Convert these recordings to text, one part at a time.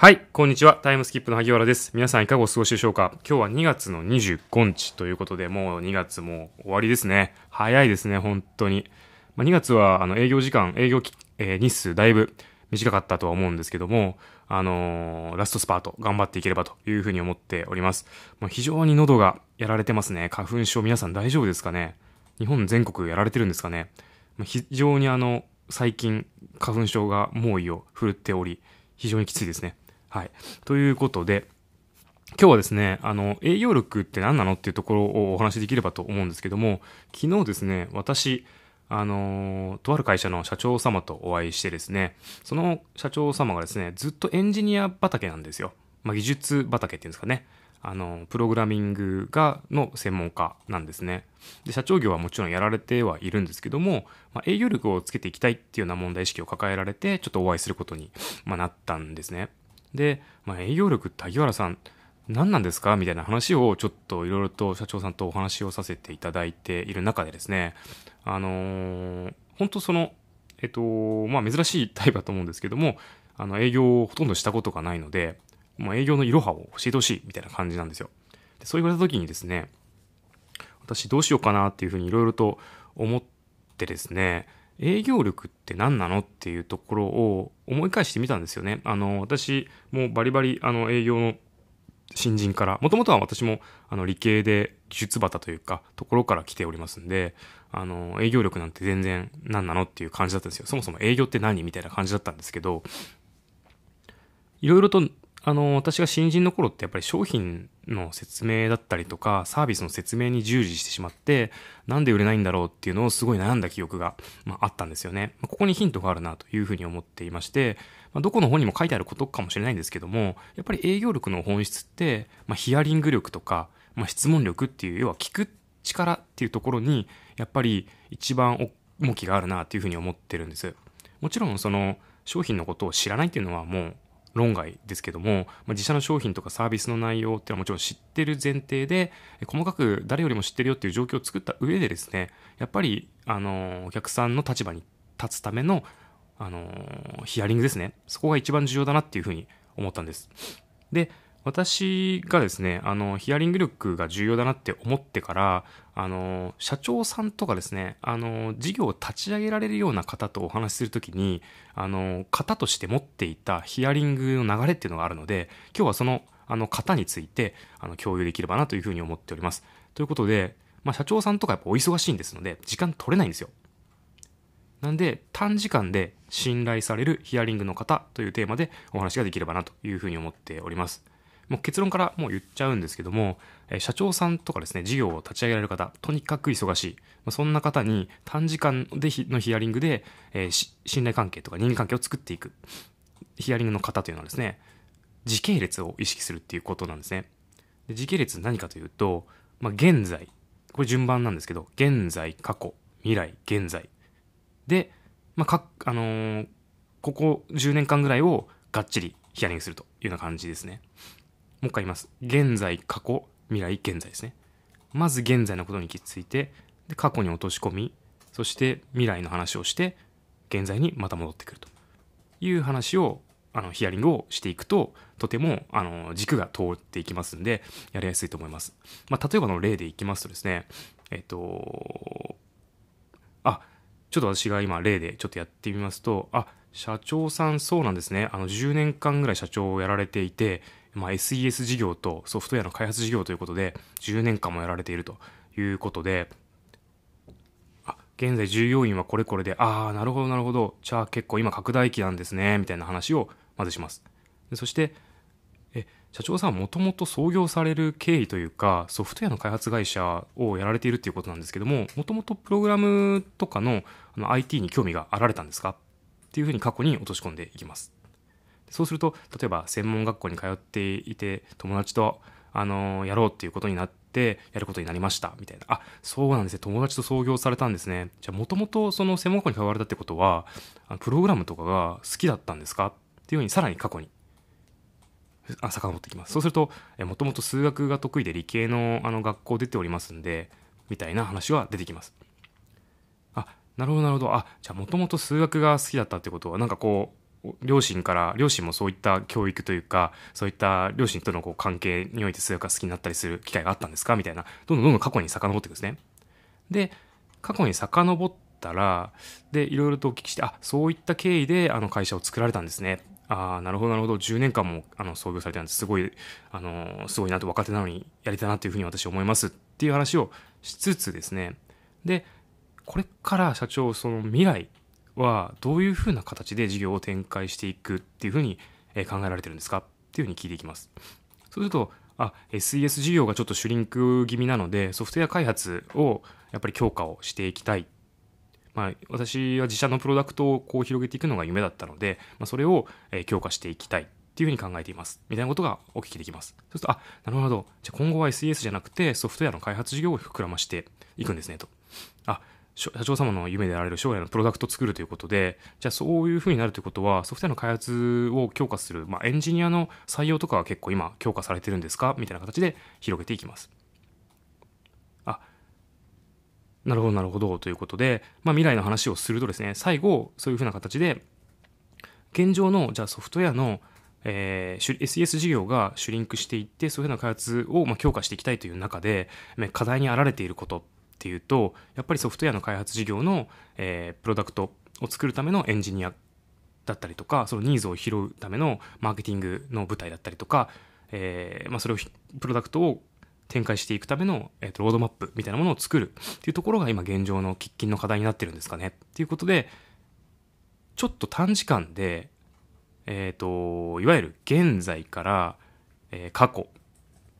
はい、こんにちは。タイムスキップの萩原です。皆さんいかがお過ごしでしょうか？今日は2月の25日ということで、もう2月も終わりですね。早いですね、本当に。まあ、2月はあの営業時間、営業、えー日数だいぶ短かったとは思うんですけども、あのーラストスパート頑張っていければというふうに思っております。まあ、非常に喉がやられてますね。花粉症皆さん大丈夫ですかね？日本全国やられてるんですかね？ま非常にあの、最近花粉症が猛威を振るっており、非常にきついですね。はい。ということで、今日はですね、あの、営業力って何なのっていうところをお話しできればと思うんですけども、昨日ですね、私、あのとある会社の社長様とお会いしてですね、その社長様がですね、ずっとエンジニア畑なんですよ。まあ、技術畑っていうんですかね。あの、プログラミングが、の専門家なんですね。で、社長業はもちろんやられてはいるんですけども、まあ、営業力をつけていきたいっていうような問題意識を抱えられて、ちょっとお会いすることに、まあ、なったんですね。で、まあ、営業力って萩原さん、何なんですか？みたいな話をちょっといろいろと社長さんとお話をさせていただいている中でですね、あのー本当その、えっと、まあ珍しいタイプだと思うんですけども、あの営業をほとんどしたことがないので、もう営業のいろはを教えてほしいみたいな感じなんですよ。でそう言われた時にですね、私どうしようかなっていうふうにいろいろと思ってですね、営業力って何なのっていうところを思い返してみたんですよね。あの、私もバリバリあの営業の新人から、もともとは私もあの理系で技術畑というか、ところから来ておりますんで、あの、営業力なんて全然何なのっていう感じだったんですよ。そもそも営業って何みたいな感じだったんですけど、いろいろと、あの、私が新人の頃ってやっぱり商品の説明だったりとか、サービスの説明に従事してしまって、なんで売れないんだろうっていうのをすごい悩んだ記憶が、まあ、あったんですよね。まここにヒントがあるなというふうに思っていまして、まあ、どこの本にも書いてあることかもしれないんですけども、やっぱり営業力の本質って、まあ、ヒアリング力とか、ま、質問力っていう、要は聞く力っていうところに、やっぱり一番重きがあるなっていうふうに思ってるんです。もちろんその商品のことを知らないっていうのはもう論外ですけども、まあ、自社の商品とかサービスの内容っていうのはもちろん知ってる前提で、細かく誰よりも知ってるよっていう状況を作った上でですね、やっぱり、あの、お客さんの立場に立つための、あの、ヒアリングですね。そこが一番重要だなっていうふうに思ったんです。で、私がですね、あの、ヒアリング力が重要だなって思ってから、あの、社長さんとかですね、あの、事業を立ち上げられるような方とお話しするときに、あの、型として持っていたヒアリングの流れっていうのがあるので、今日はその、あの、型について、あの、共有できればなというふうに思っております。ということで、まあ、社長さんとかやっぱお忙しいんですので、時間取れないんですよ。なんで、短時間で信頼されるヒアリングの方というテーマでお話ができればなというふうに思っております。もう結論からもう言っちゃうんですけども、え社長さんとかですね、事業を立ち上げられる方、とにかく忙しい。まあそんな方に短時間でのヒアリングで、えー信頼関係とか人間関係を作っていく。ヒアリングの方というのはですね、時系列を意識するっていうことなんですね。で時系列何かというと、まあ、現在、これ順番なんですけど、現在、過去、未来、現在。で、まあ、か、あのーここ10年間ぐらいをがっちりヒアリングするというような感じですね。もう一回言います。現在、過去、未来、現在ですね。まず現在のことに気づいて、で過去に落とし込み、そして未来の話をして、現在にまた戻ってくるという話を、あの、ヒアリングをしていくと、とても、あの、軸が通っていきますんで、やりやすいと思います。まあ、例えばの例でいきますとですね、えっと、あ、ちょっと私が今例でちょっとやってみますと、あ、社長さんそうなんですね。あの10年間ぐらい社長をやられていて、まあ、SES 事業とソフトウェアの開発事業ということで、10年間もやられているということで、あ、現在従業員はこれこれで、ああ、なるほどなるほど。じゃあ結構今拡大期なんですね、みたいな話をまずします。そして、え、社長さんもともと創業される経緯というか、ソフトウェアの開発会社をやられているっていうことなんですけども、もともとプログラムとかのあの IT に興味があられたんですか？っていうふうに過去に落とし込んでいきます。そうすると、例えば専門学校に通っていて、友達と、あのやろうっていうことになって、やることになりました、みたいな。あ、そうなんですね。友達と創業されたんですね。じゃあ、もともとその専門学校に通われたってことは、プログラムとかが好きだったんですか？っていうふうに、さらに過去にあ遡ってきます。そうすると、もともと数学が得意で理系のあの学校出ておりますんで、みたいな話は出てきます。あ、なるほどなるほど。あ、じゃあもともと数学が好きだったってことは、なんかこう、両親から両親もそういった教育というかそういった両親とのこう関係において数学が好きになったりする機会があったんですか？みたいな。どんどんどんどん過去に遡っていくんですね。で過去に遡ったらでいろいろとお聞きしてあそういった経緯であの会社を作られたんですね。ああなるほどなるほど。10年間もあの創業されてたんです。すごいあのすごいなと若手なのにやりたいなというふうに私思います。っていう話をしつつですね。でこれから社長その未来はどういうふうな形で事業を展開していくっていうふうに考えられてるんですか？っていうふうに聞いていきます。そうすると、あ、SES 事業がちょっとシュリンク気味なので、ソフトウェア開発をやっぱり強化をしていきたい。まあ、私は自社のプロダクトをこう広げていくのが夢だったので、まあ、それを強化していきたいっていうふうに考えています。みたいなことがお聞きできます。そうすると、あ、なるほど。じゃ今後は SES じゃなくてソフトウェアの開発事業を膨らましていくんですねと。あ、社長様の夢であられる将来のプロダクトを作るということで、じゃあそういうふうになるということは、ソフトウェアの開発を強化する、まあ、エンジニアの採用とかは結構今強化されてるんですか？みたいな形で広げていきます。あ、なるほど、なるほど、ということで、まあ、未来の話をするとですね、最後、そういうふうな形で、現状の、じゃあソフトウェアのえー、SES 事業がシュリンクしていって、そういうふうな開発をまあ強化していきたいという中で、課題にあられていること。っていうとやっぱりソフトウェアの開発事業の、えー、プロダクトを作るためのエンジニアだったりとかそのニーズを拾うためのマーケティングの舞台だったりとか、えーまあ、それをプロダクトを展開していくための、えーと、ロードマップみたいなものを作るっていうところが今現状の喫緊の課題になってるんですかね。っていうことでちょっと短時間で、えっ、ー、といわゆる現在から、えー、過去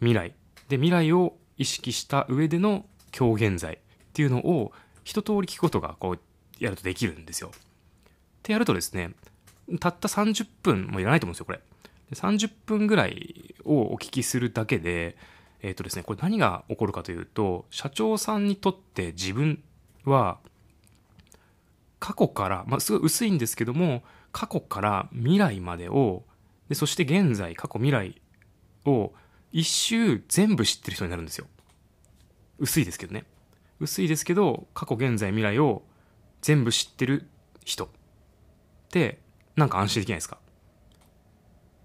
未来で未来を意識した上での今日現在っていうのを一通り聞くことがこうやるとできるんですよ。ってやるとですね、たった30分もいらないと思うんですよ、これ。30分ぐらいをお聞きするだけで、えっ、ー、とですね、これ何が起こるかというと、社長さんにとって自分は、過去から、まあ、すごい薄いんですけども、過去から未来までを、でそして現在、過去、未来を一周全部知ってる人になるんですよ。薄いですけどね。薄いですけど過去現在未来を全部知ってる人。ってなんか安心できないですか？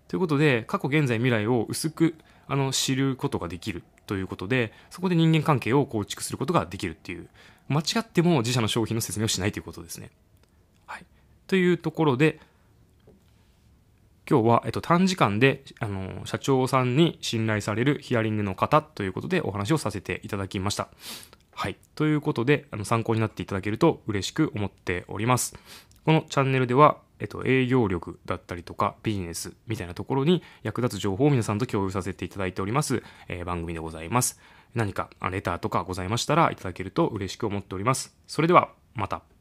ということで過去現在未来を薄くあの知ることができる。ということでそこで人間関係を構築することができるっていう。間違っても自社の商品の説明をしないということですね。はい、というところで今日は、えっと、短時間で、あの、社長さんに信頼されるヒアリングの方ということでお話をさせていただきました。はい。ということで、あの、参考になっていただけると嬉しく思っております。このチャンネルでは、えっと、営業力だったりとか、ビジネスみたいなところに役立つ情報を皆さんと共有させていただいております、えー、番組でございます。何かレターとかございましたらいただけると嬉しく思っております。それでは、また。